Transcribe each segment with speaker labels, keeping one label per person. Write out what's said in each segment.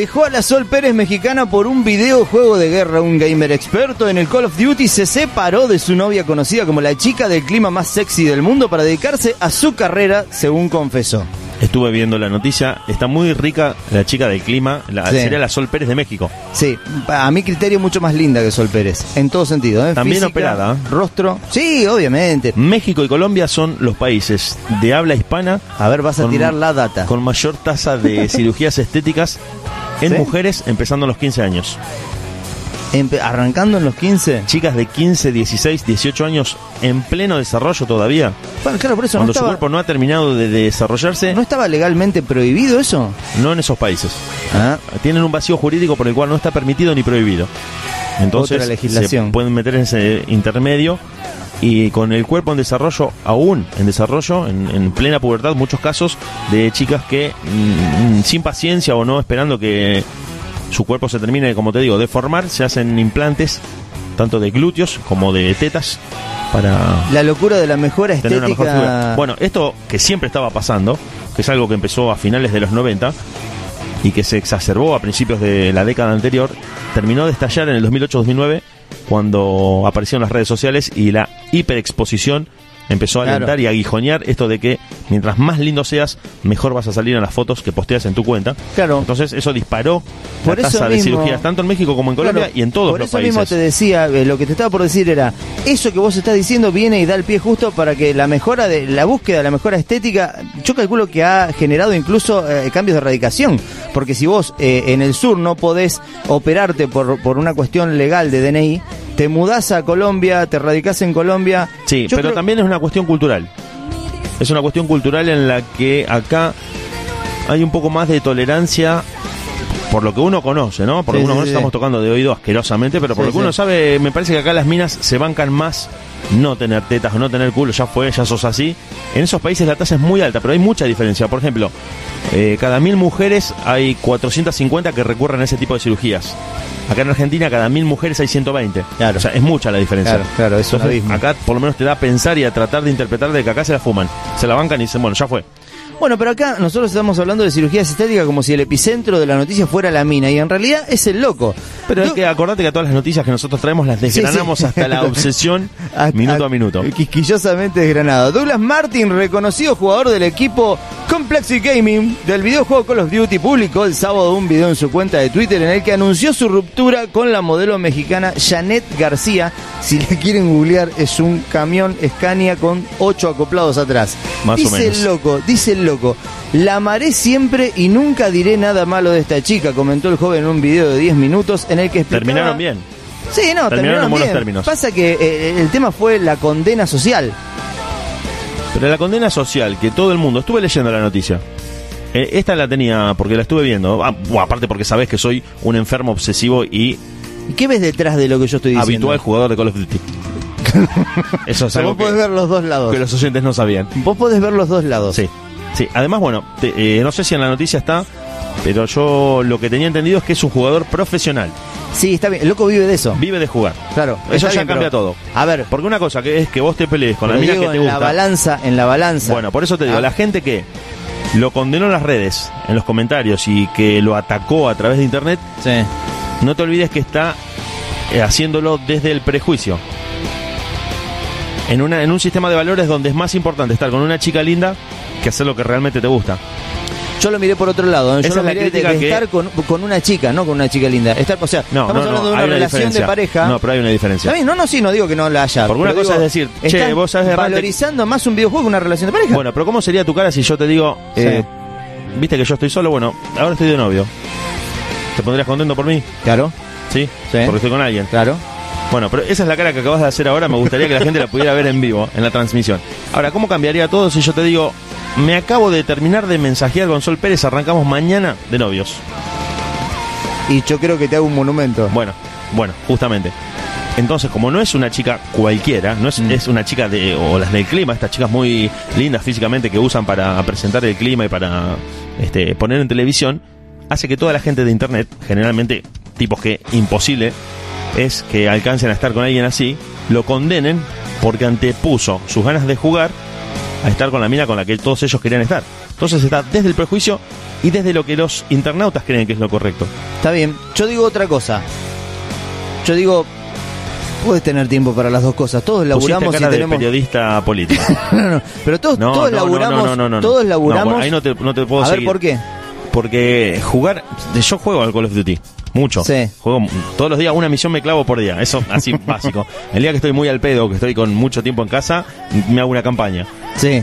Speaker 1: Dejó a la Sol Pérez mexicana por un videojuego de guerra. Un gamer experto en el Call of Duty se separó de su novia conocida como la chica del clima más sexy del mundo para dedicarse a su carrera, según confesó.
Speaker 2: Estuve viendo la noticia, está muy rica la chica del clima, la,
Speaker 1: Sí.
Speaker 2: sería la Sol Pérez de México.
Speaker 1: Sí, a mi criterio mucho más linda que Sol Pérez, en todo sentido. ¿eh?
Speaker 2: También operada, ¿eh?
Speaker 1: Rostro. Sí, obviamente.
Speaker 2: México y Colombia son los países de habla hispana
Speaker 1: A ver, vas a
Speaker 2: Con-
Speaker 1: tirar la data.
Speaker 2: con mayor tasa de cirugías estéticas en
Speaker 1: ¿Sí?
Speaker 2: mujeres empezando a los 15 años.
Speaker 1: Empe- arrancando en los 15.
Speaker 2: Chicas de 15, 16, 18 años en pleno desarrollo todavía,
Speaker 1: Bueno, claro, por eso no
Speaker 2: cuando su
Speaker 1: estaba,
Speaker 2: cuerpo no ha terminado de desarrollarse,
Speaker 1: ¿no estaba legalmente prohibido eso.
Speaker 2: no en esos países.
Speaker 1: Ah,
Speaker 2: Tienen un vacío jurídico por el cual no está permitido ni prohibido. Entonces
Speaker 1: Otra legislación.
Speaker 2: se pueden meter en ese intermedio y con el cuerpo en desarrollo, aún en desarrollo, en, en plena pubertad, muchos casos de chicas que mm, mm, sin paciencia o no esperando que su cuerpo se termine, como te digo, de formar, se hacen implantes tanto de glúteos como de tetas para
Speaker 1: la locura de la mejora
Speaker 2: tener una mejor
Speaker 1: estética.
Speaker 2: figura. Bueno, esto que siempre estaba pasando, que es algo que empezó a finales de los 90 y que se exacerbó a principios de la década anterior, terminó de estallar en el 2008-2009 cuando aparecieron las redes sociales y la hiperexposición empezó a
Speaker 1: Claro.
Speaker 2: alentar y a aguijonear esto de que mientras más lindo seas, mejor vas a salir en las fotos que posteas en tu cuenta.
Speaker 1: Claro.
Speaker 2: Entonces eso disparó
Speaker 1: Por
Speaker 2: la
Speaker 1: eso
Speaker 2: tasa de cirugías tanto en México como en Colombia
Speaker 1: Claro,
Speaker 2: y en todos
Speaker 1: por
Speaker 2: los
Speaker 1: eso
Speaker 2: países.
Speaker 1: mismo te decía, eh, lo que te estaba por decir era, eso que vos estás diciendo viene y da el pie justo para que la mejora de la búsqueda, la mejora estética, yo calculo que ha generado incluso eh, cambios de erradicación, porque si vos eh, en el sur no podés operarte por, por una cuestión legal de DNI, te mudás a Colombia, te radicás en Colombia.
Speaker 2: Sí,
Speaker 1: Yo
Speaker 2: pero
Speaker 1: creo-
Speaker 2: también es una cuestión cultural. Es una cuestión cultural en la que acá hay un poco más de tolerancia por lo que uno conoce, ¿no? Por lo que uno conoce, estamos tocando de oído asquerosamente, pero por lo que uno sabe, me parece que acá las minas se bancan más no tener tetas o no tener culo, ya fue, ya sos así. En esos países la tasa es muy alta, pero hay mucha diferencia. Por ejemplo, eh, cada mil mujeres hay 450 que recurren a ese tipo de cirugías. Acá en Argentina, cada mil mujeres hay 120.
Speaker 1: Claro.
Speaker 2: O sea, es mucha la diferencia.
Speaker 1: Claro, claro, es
Speaker 2: Entonces, acá por lo menos te da a pensar y a tratar de interpretar de que acá se la fuman. Se la bancan y dicen, bueno, ya fue.
Speaker 1: Bueno, pero acá nosotros estamos hablando de cirugías estéticas como si el epicentro de la noticia fuera la mina, y en realidad es el loco.
Speaker 2: Pero hay que acordarte que a todas las noticias que nosotros traemos las desgranamos
Speaker 1: Sí, sí.
Speaker 2: hasta la obsesión
Speaker 1: A-
Speaker 2: minuto a, minuto.
Speaker 1: Quisquillosamente desgranado. Douglas Martin, reconocido jugador del equipo Complexity Gaming del videojuego Call of Duty, publicó el sábado un video en su cuenta de Twitter en el que anunció su ruptura con la modelo mexicana Janet García. Si la quieren googlear, es un camión Scania con ocho acoplados atrás.
Speaker 2: Más o
Speaker 1: dice
Speaker 2: menos.
Speaker 1: el loco, dice el loco. La amaré siempre y nunca diré nada malo de esta chica, comentó el joven en un video de 10 minutos en que.
Speaker 2: Terminaron bien.
Speaker 1: Sí, no,
Speaker 2: Terminaron
Speaker 1: terminaron,
Speaker 2: en buenos
Speaker 1: bien.
Speaker 2: términos.
Speaker 1: Pasa que eh, el tema fue la condena social.
Speaker 2: Pero la condena social que todo el mundo, estuve leyendo la noticia. Eh, esta la tenía porque la estuve viendo. Ah, bueno, aparte porque sabes que soy un enfermo obsesivo y
Speaker 1: ¿Y qué ves detrás de lo que yo estoy diciendo?
Speaker 2: habitual jugador de Call of Duty. Eso es algo
Speaker 1: vos podés
Speaker 2: que,
Speaker 1: ver los dos lados.
Speaker 2: que los oyentes no sabían.
Speaker 1: Vos podés ver los dos lados.
Speaker 2: Sí, sí. Además, bueno, te- eh, no sé si en la noticia está, pero yo lo que tenía entendido es que es un jugador profesional.
Speaker 1: Sí, está bien. El loco vive de eso.
Speaker 2: Vive de jugar.
Speaker 1: Claro.
Speaker 2: Eso ya
Speaker 1: bien,
Speaker 2: cambia
Speaker 1: pero-
Speaker 2: todo.
Speaker 1: A ver,
Speaker 2: Porque una cosa que es que vos te pelees con la mina que te
Speaker 1: en la
Speaker 2: gusta.
Speaker 1: balanza, en la balanza.
Speaker 2: Bueno, por eso te digo,
Speaker 1: Ah.
Speaker 2: la gente que lo condenó en las redes, en los comentarios y que lo atacó a través de internet,
Speaker 1: Sí.
Speaker 2: no te olvides que está eh, haciéndolo desde el prejuicio. En, una, en un sistema de valores donde es más importante estar con una chica linda que hacer lo que realmente te gusta.
Speaker 1: Yo lo miré por otro lado. ¿eh? Yo
Speaker 2: Esa
Speaker 1: lo
Speaker 2: es la
Speaker 1: miré de, de
Speaker 2: que-
Speaker 1: estar con, con una chica, no con una chica linda. Estar, o sea,
Speaker 2: No,
Speaker 1: estamos
Speaker 2: no, no,
Speaker 1: hablando de una relación de pareja.
Speaker 2: No, pero hay una diferencia.
Speaker 1: Está bien, no, no, sí, no digo que no la haya.
Speaker 2: Porque una cosa
Speaker 1: digo,
Speaker 2: es decir, che, vos de
Speaker 1: valorizando más un videojuego que una relación de pareja.
Speaker 2: Bueno, pero ¿cómo sería tu cara si yo te digo, eh, viste que yo estoy solo? Bueno, ahora estoy de novio. ¿Te pondrías contento por mí?
Speaker 1: claro,
Speaker 2: ¿Sí?
Speaker 1: Sí.
Speaker 2: Porque estoy con alguien.
Speaker 1: claro.
Speaker 2: Bueno, pero esa es la cara que acabas de hacer ahora. Me gustaría que la gente la pudiera ver en vivo, en la transmisión. Ahora, ¿cómo cambiaría todo si yo te digo, me acabo de terminar de mensajear con Sol Pérez, arrancamos mañana de novios?
Speaker 1: Y yo creo que te hago un monumento.
Speaker 2: Bueno, bueno, justamente. Entonces, como no es una chica cualquiera, no es,
Speaker 1: Mm.
Speaker 2: es una chica de, o las del clima, estas chicas muy lindas físicamente que usan para presentar el clima y para este, poner en televisión, hace que toda la gente de internet, generalmente tipos que imposible es que alcancen a estar con alguien así, lo condenen porque antepuso sus ganas de jugar a estar con la mina con la que todos ellos querían estar. Entonces está desde el prejuicio y desde lo que los internautas creen que es lo correcto.
Speaker 1: Está bien. Yo digo otra cosa. Yo digo, puedes tener tiempo para las dos cosas. Todos laburamos
Speaker 2: cara
Speaker 1: y
Speaker 2: de
Speaker 1: tenemos.
Speaker 2: periodista político.
Speaker 1: no, no, pero todos,
Speaker 2: No,
Speaker 1: todos laburamos.
Speaker 2: no, no, no, no.
Speaker 1: Todos laburamos.
Speaker 2: No, ahí no te, no te puedo
Speaker 1: a ver por qué.
Speaker 2: Porque jugar, yo juego al Call of Duty, mucho.
Speaker 1: Sí.
Speaker 2: Juego todos los días, una misión me clavo por día, eso así básico. El día que estoy muy al pedo, que estoy con mucho tiempo en casa, me hago una campaña.
Speaker 1: Sí.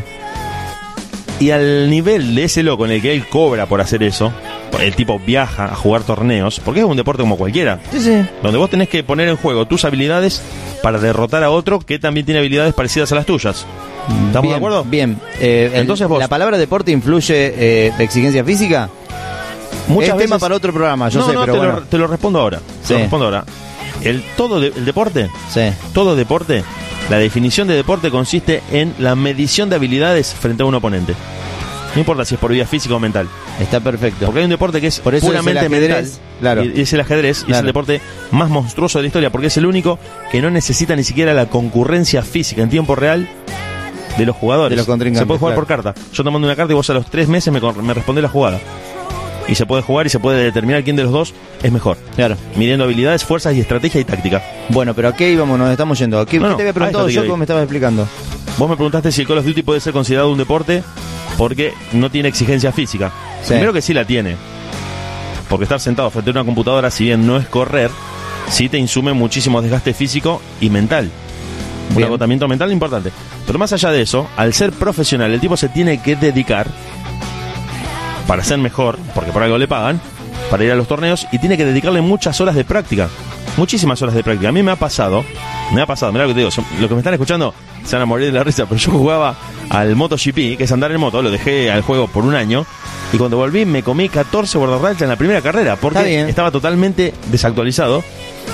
Speaker 2: Y al nivel de ese loco en el que él cobra por hacer eso, el tipo viaja a jugar torneos, porque es un deporte como cualquiera,
Speaker 1: Sí, sí.
Speaker 2: donde vos tenés que poner en juego tus habilidades para derrotar a otro que también tiene habilidades parecidas a las tuyas. ¿Estamos
Speaker 1: bien,
Speaker 2: de acuerdo?
Speaker 1: Bien. Eh, el-
Speaker 2: Entonces vos-
Speaker 1: ¿La palabra deporte influye eh, exigencia física?
Speaker 2: Muchas
Speaker 1: es
Speaker 2: veces
Speaker 1: tema para otro programa, yo
Speaker 2: no,
Speaker 1: sé,
Speaker 2: no,
Speaker 1: pero
Speaker 2: te,
Speaker 1: bueno.
Speaker 2: lo, te lo respondo ahora. Te
Speaker 1: Sí.
Speaker 2: lo respondo ahora. El todo de- el deporte,
Speaker 1: Sí.
Speaker 2: todo deporte, la definición de deporte consiste en la medición de habilidades frente a un oponente. No importa si es por vía física o mental.
Speaker 1: Está perfecto.
Speaker 2: Porque hay un deporte que es
Speaker 1: Por eso es el
Speaker 2: puramente
Speaker 1: ajedrez,
Speaker 2: mental.
Speaker 1: claro.
Speaker 2: Y es el ajedrez y es el deporte más monstruoso de la historia, porque es el único que no necesita ni siquiera la concurrencia física en tiempo real de los jugadores.
Speaker 1: De los contrincantes,
Speaker 2: Se puede jugar
Speaker 1: claro.
Speaker 2: por carta. Yo te mando una carta y vos a los tres meses me, me respondés la jugada. Y se puede jugar y se puede determinar quién de los dos es mejor.
Speaker 1: Claro.
Speaker 2: Midiendo habilidades, fuerzas y estrategia y táctica.
Speaker 1: Bueno, pero ¿a qué íbamos? Nos estamos yendo. ¿A ¿Qué,
Speaker 2: No,
Speaker 1: qué te había preguntado yo me estabas explicando?
Speaker 2: Vos me preguntaste si el Call of Duty puede ser considerado un deporte porque no tiene exigencia física.
Speaker 1: Sí.
Speaker 2: Primero que sí la tiene. Porque estar sentado frente a una computadora, si bien no es correr, sí te insume muchísimo desgaste físico y mental. Un agotamiento mental importante. Pero más allá de eso, al ser profesional, el tipo se tiene que dedicar para ser mejor, porque por algo le pagan, para ir a los torneos y tiene que dedicarle muchas horas de práctica. Muchísimas horas de práctica. A mí me ha pasado, me ha pasado, mira lo que te digo, son- lo que me están escuchando se van a morir de la risa, pero yo jugaba al MotoGP, que es andar en moto, lo dejé al juego por un año, y cuando volví me comí 14 borderrachas en la primera carrera, porque estaba totalmente desactualizado,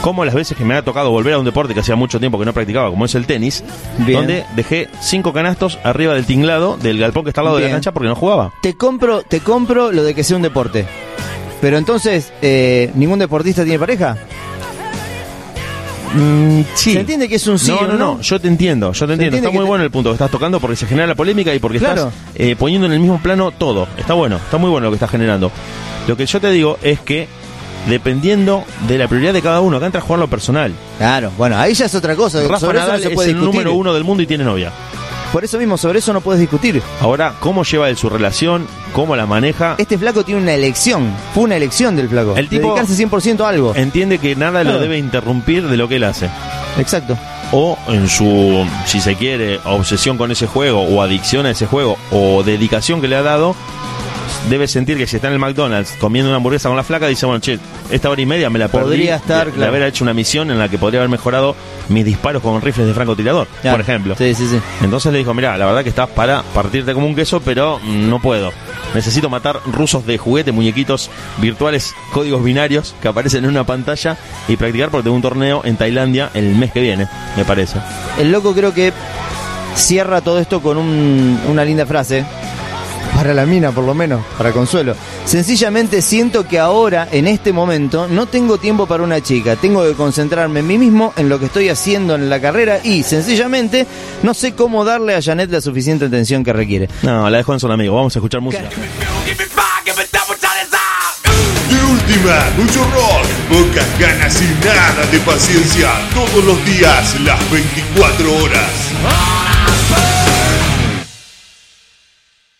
Speaker 2: como las veces que me ha tocado volver a un deporte que hacía mucho tiempo que no practicaba, como es el tenis,
Speaker 1: Bien.
Speaker 2: donde dejé cinco canastos arriba del tinglado del galpón que está al lado de la cancha porque no jugaba.
Speaker 1: Te compro, te compro lo de que sea un deporte. Pero entonces, eh, ¿ningún deportista tiene pareja?
Speaker 2: Mm, sí.
Speaker 1: ¿Se entiende que es un sí
Speaker 2: no, no,
Speaker 1: un
Speaker 2: no, yo te entiendo, yo te entiendo. Está muy
Speaker 1: te-
Speaker 2: bueno el punto que estás tocando porque se genera la polémica y porque
Speaker 1: Claro.
Speaker 2: estás eh, poniendo en el mismo plano todo. Está bueno, está muy bueno lo que estás generando. Lo que yo te digo es que dependiendo de la prioridad de cada uno, acá entra a jugar lo personal.
Speaker 1: Claro, bueno, ahí ya es otra cosa.
Speaker 2: Rafa
Speaker 1: sobre eso no
Speaker 2: es el número uno del mundo y tiene novia.
Speaker 1: Por eso mismo, sobre eso no puedes discutir.
Speaker 2: Ahora, ¿cómo lleva él su relación? ¿Cómo la maneja?
Speaker 1: Este flaco tiene una elección. Fue una elección del flaco.
Speaker 2: El tipo-
Speaker 1: Dedicarse 100% a algo.
Speaker 2: Entiende que nada lo debe interrumpir de lo que él hace.
Speaker 1: Exacto.
Speaker 2: o en su, si se quiere, obsesión con ese juego o adicción a ese juego o dedicación que le ha dado, debe sentir que si está en el McDonald's comiendo una hamburguesa con la flaca, dice, bueno, che, esta hora y media me la perdí
Speaker 1: Podría estar,
Speaker 2: de, de
Speaker 1: claro.
Speaker 2: haber hecho una misión en la que podría haber mejorado mis disparos con rifles de francotirador,
Speaker 1: Claro.
Speaker 2: por ejemplo.
Speaker 1: Sí, sí, sí.
Speaker 2: Entonces le dijo, mira, la verdad que estás para partirte como un queso, pero mm, no puedo. Necesito matar rusos de juguete, muñequitos virtuales, códigos binarios que aparecen en una pantalla y practicar porque tengo un torneo en Tailandia el mes que viene, me parece.
Speaker 1: El loco creo que cierra todo esto con un- una linda frase. Para la mina, por lo menos, para consuelo. Sencillamente siento que ahora, en este momento, no tengo tiempo para una chica. Tengo que concentrarme en mí mismo, en lo que estoy haciendo en la carrera y, sencillamente, no sé cómo darle a Janet la suficiente atención que requiere.
Speaker 2: No, la dejo en solo amigo. Vamos a escuchar música.
Speaker 3: Out.
Speaker 4: De última, mucho rock, pocas ganas y nada de paciencia. Todos los días, las 24 horas.